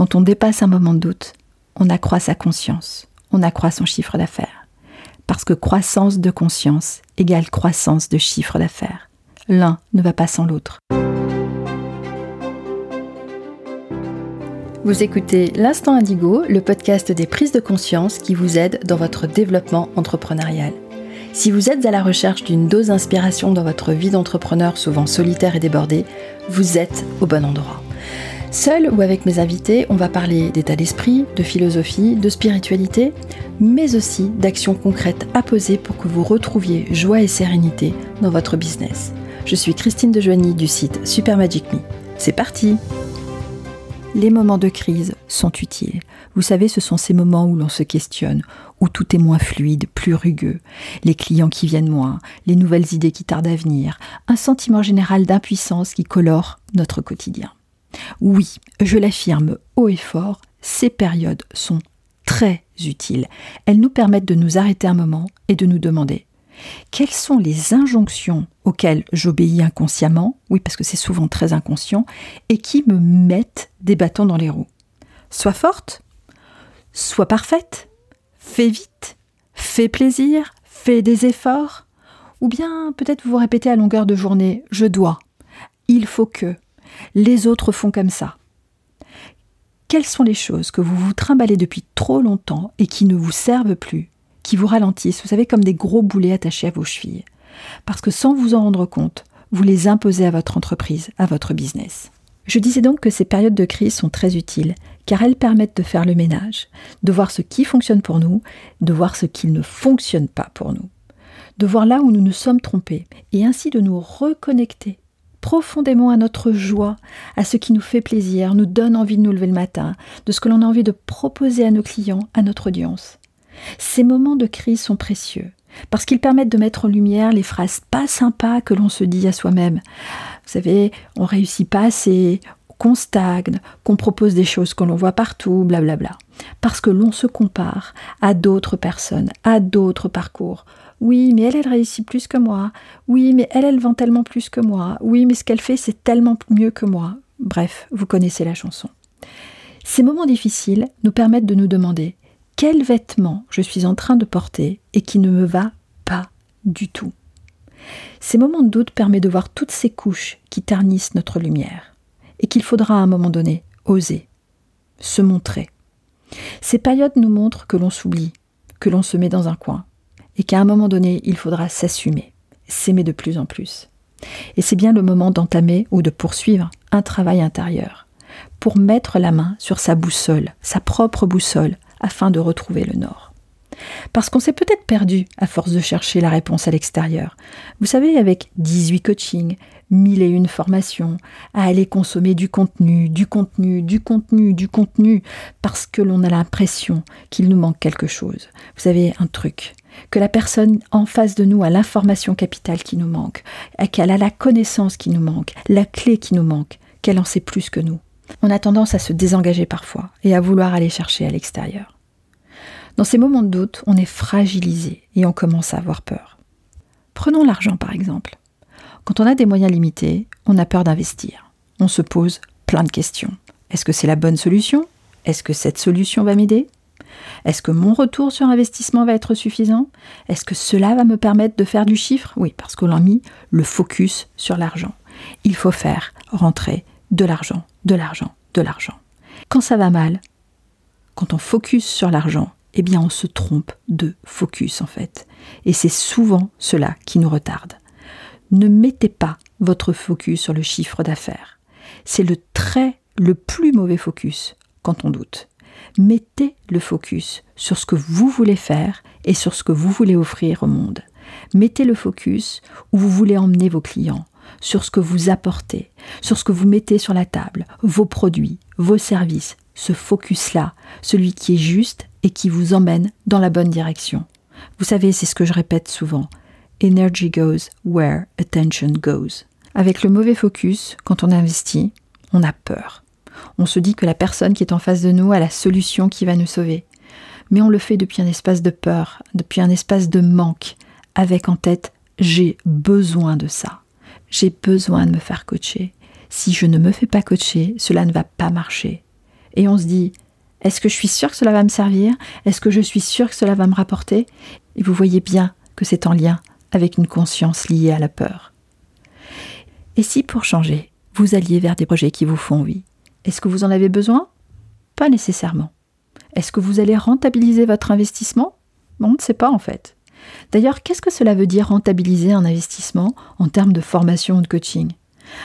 Quand on dépasse un moment de doute, on accroît sa conscience, on accroît son chiffre d'affaires. Parce que croissance de conscience égale croissance de chiffre d'affaires. L'un ne va pas sans l'autre. Vous écoutez L'Instant Indigo, le podcast des prises de conscience qui vous aide dans votre développement entrepreneurial. Si vous êtes à la recherche d'une dose d'inspiration dans votre vie d'entrepreneur souvent solitaire et débordée, vous êtes au bon endroit. Seul ou avec mes invités, on va parler d'état d'esprit, de philosophie, de spiritualité, mais aussi d'actions concrètes à poser pour que vous retrouviez joie et sérénité dans votre business. Je suis Christine Dejoigny du site Super Magic Me. C'est parti Les moments de crise sont utiles. Vous savez, ce sont ces moments où l'on se questionne, où tout est moins fluide, plus rugueux, les clients qui viennent moins, les nouvelles idées qui tardent à venir, un sentiment général d'impuissance qui colore notre quotidien. Oui, je l'affirme haut et fort, ces périodes sont très utiles. Elles nous permettent de nous arrêter un moment et de nous demander quelles sont les injonctions auxquelles j'obéis inconsciemment, oui parce que c'est souvent très inconscient, et qui me mettent des bâtons dans les roues? Sois forte, sois parfaite, fais vite, fais plaisir, fais des efforts, ou bien peut-être vous vous répétez à longueur de journée, je dois, il faut que, les autres font comme ça. Quelles sont les choses que vous vous trimballez depuis trop longtemps et qui ne vous servent plus, qui vous ralentissent, vous savez, comme des gros boulets attachés à vos chevilles? Parce que sans vous en rendre compte, vous les imposez à votre entreprise, à votre business. Je disais donc que ces périodes de crise sont très utiles, car elles permettent de faire le ménage, de voir ce qui fonctionne pour nous, de voir ce qui ne fonctionne pas pour nous, de voir là où nous nous sommes trompés, et ainsi de nous reconnecter profondément à notre joie, à ce qui nous fait plaisir, nous donne envie de nous lever le matin, de ce que l'on a envie de proposer à nos clients, à notre audience. Ces moments de crise sont précieux parce qu'ils permettent de mettre en lumière les phrases pas sympas que l'on se dit à soi-même. Vous savez, on réussit pas assez, qu'on stagne, qu'on propose des choses que l'on voit partout, blablabla. Parce que l'on se compare à d'autres personnes, à d'autres parcours, oui, mais elle, elle réussit plus que moi. Oui, mais elle, elle vend tellement plus que moi. Oui, mais ce qu'elle fait, c'est tellement mieux que moi. Bref, vous connaissez la chanson. Ces moments difficiles nous permettent de nous demander quel vêtement je suis en train de porter et qui ne me va pas du tout. Ces moments de doute permettent de voir toutes ces couches qui ternissent notre lumière et qu'il faudra à un moment donné oser, se montrer. Ces périodes nous montrent que l'on s'oublie, que l'on se met dans un coin, et qu'à un moment donné, il faudra s'assumer, s'aimer de plus en plus. Et c'est bien le moment d'entamer ou de poursuivre un travail intérieur, pour mettre la main sur sa boussole, sa propre boussole, afin de retrouver le nord. Parce qu'on s'est peut-être perdu à force de chercher la réponse à l'extérieur. Vous savez, avec 18 coachings, mille et une formations, à aller consommer du contenu, du contenu, du contenu, du contenu, parce que l'on a l'impression qu'il nous manque quelque chose. Vous savez, un truc, que la personne en face de nous a l'information capitale qui nous manque, qu'elle a la connaissance qui nous manque, la clé qui nous manque, qu'elle en sait plus que nous. On a tendance à se désengager parfois et à vouloir aller chercher à l'extérieur. Dans ces moments de doute, on est fragilisé et on commence à avoir peur. Prenons l'argent par exemple. Quand on a des moyens limités, on a peur d'investir. On se pose plein de questions. Est-ce que c'est la bonne solution? Est-ce que cette solution va m'aider? Est-ce que mon retour sur investissement va être suffisant? Est-ce que cela va me permettre de faire du chiffre? Oui, parce qu'on a mis le focus sur l'argent. Il faut faire rentrer de l'argent, de l'argent, de l'argent. Quand ça va mal, quand on focus sur l'argent, eh bien on se trompe de focus en fait. Et c'est souvent cela qui nous retarde. Ne mettez pas votre focus sur le chiffre d'affaires. C'est le très, le plus mauvais focus quand on doute mettez le focus sur ce que vous voulez faire et sur ce que vous voulez offrir au monde. Mettez le focus où vous voulez emmener vos clients, sur ce que vous apportez, sur ce que vous mettez sur la table, vos produits, vos services, ce focus-là, celui qui est juste et qui vous emmène dans la bonne direction. Vous savez, c'est ce que je répète souvent. Energy goes where attention goes. Avec le mauvais focus, quand on investit, on a peur. On se dit que la personne qui est en face de nous a la solution qui va nous sauver. Mais on le fait depuis un espace de peur, depuis un espace de manque, avec en tête j'ai besoin de ça. J'ai besoin de me faire coacher. Si je ne me fais pas coacher, cela ne va pas marcher. et on se dit est-ce que je suis sûr que cela va me servir? Est-ce que je suis sûr que cela va me rapporter? Et vous voyez bien que c'est en lien avec une conscience liée à la peur. Et si pour changer, vous alliez vers des projets qui vous font envie, est-ce que vous en avez besoin? Pas nécessairement. Est-ce que vous allez rentabiliser votre investissement? On ne sait pas en fait. D'ailleurs, qu'est-ce que cela veut dire rentabiliser un investissement en termes de formation ou de coaching?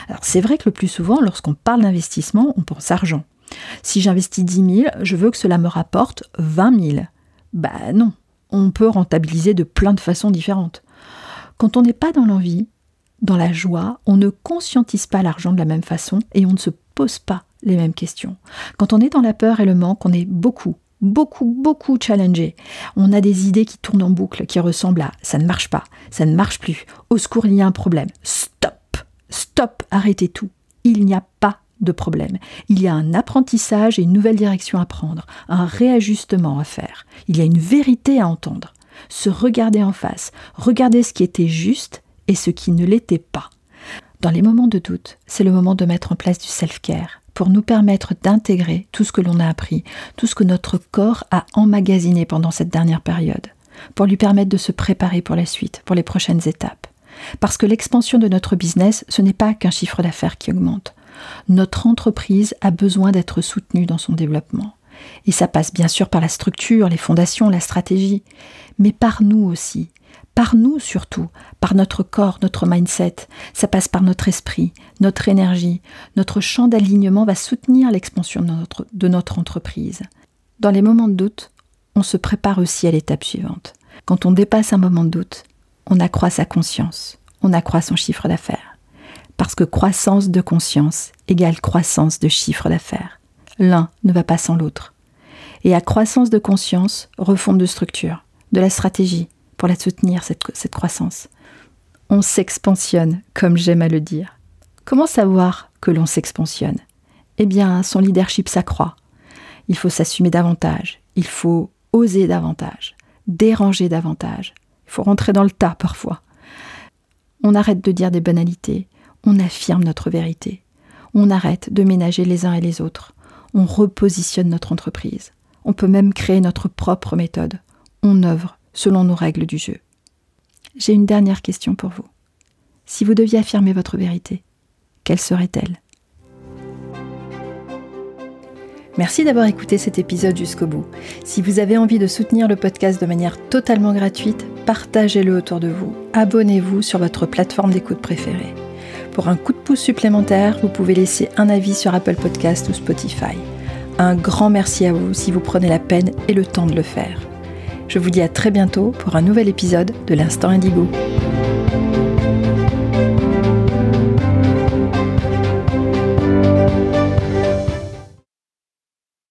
Alors c'est vrai que le plus souvent, lorsqu'on parle d'investissement, on pense argent. Si j'investis 10 000, je veux que cela me rapporte 20 000. Bah non, on peut rentabiliser de plein de façons différentes. Quand on n'est pas dans l'envie, dans la joie, on ne conscientise pas l'argent de la même façon et on ne se pose pas les mêmes questions. Quand on est dans la peur et le manque, on est beaucoup, beaucoup, beaucoup challengé. On a des idées qui tournent en boucle, qui ressemblent à ça ne marche pas, ça ne marche plus, au secours, il y a un problème. Stop, stop, arrêtez tout. Il n'y a pas de problème. Il y a un apprentissage et une nouvelle direction à prendre, un réajustement à faire. Il y a une vérité à entendre. Se regarder en face, regarder ce qui était juste et ce qui ne l'était pas. Dans les moments de doute, c'est le moment de mettre en place du self-care pour nous permettre d'intégrer tout ce que l'on a appris, tout ce que notre corps a emmagasiné pendant cette dernière période, pour lui permettre de se préparer pour la suite, pour les prochaines étapes. Parce que l'expansion de notre business, ce n'est pas qu'un chiffre d'affaires qui augmente. Notre entreprise a besoin d'être soutenue dans son développement. Et ça passe bien sûr par la structure, les fondations, la stratégie, mais par nous aussi, par nous surtout, par notre corps, notre mindset. Ça passe par notre esprit, notre énergie. Notre champ d'alignement va soutenir l'expansion de notre, entreprise. Dans les moments de doute, on se prépare aussi à l'étape suivante. Quand on dépasse un moment de doute, on accroît sa conscience, on accroît son chiffre d'affaires parce que croissance de conscience égale croissance de chiffre d'affaires. L'un ne va pas sans l'autre. Et à croissance de conscience, refonte de structure, de la stratégie pour la soutenir, cette, cette croissance. On s'expansionne, comme j'aime à le dire. Comment savoir que l'on s'expansionne? Eh bien, son leadership s'accroît. Il faut s'assumer davantage, il faut oser davantage, déranger davantage. Il faut rentrer dans le tas parfois. On arrête de dire des banalités, on affirme notre vérité. On arrête de ménager les uns et les autres. On repositionne notre entreprise. On peut même créer notre propre méthode. On œuvre selon nos règles du jeu. J'ai une dernière question pour vous. Si vous deviez affirmer votre vérité, quelle serait-elle? Merci d'avoir écouté cet épisode jusqu'au bout. Si vous avez envie de soutenir le podcast de manière totalement gratuite, partagez-le autour de vous. Abonnez-vous sur votre plateforme d'écoute préférée. Pour un coup de pouce supplémentaire, vous pouvez laisser un avis sur Apple Podcast ou Spotify. Un grand merci à vous si vous prenez la peine et le temps de le faire. Je vous dis à très bientôt pour un nouvel épisode de l'Instant Indigo.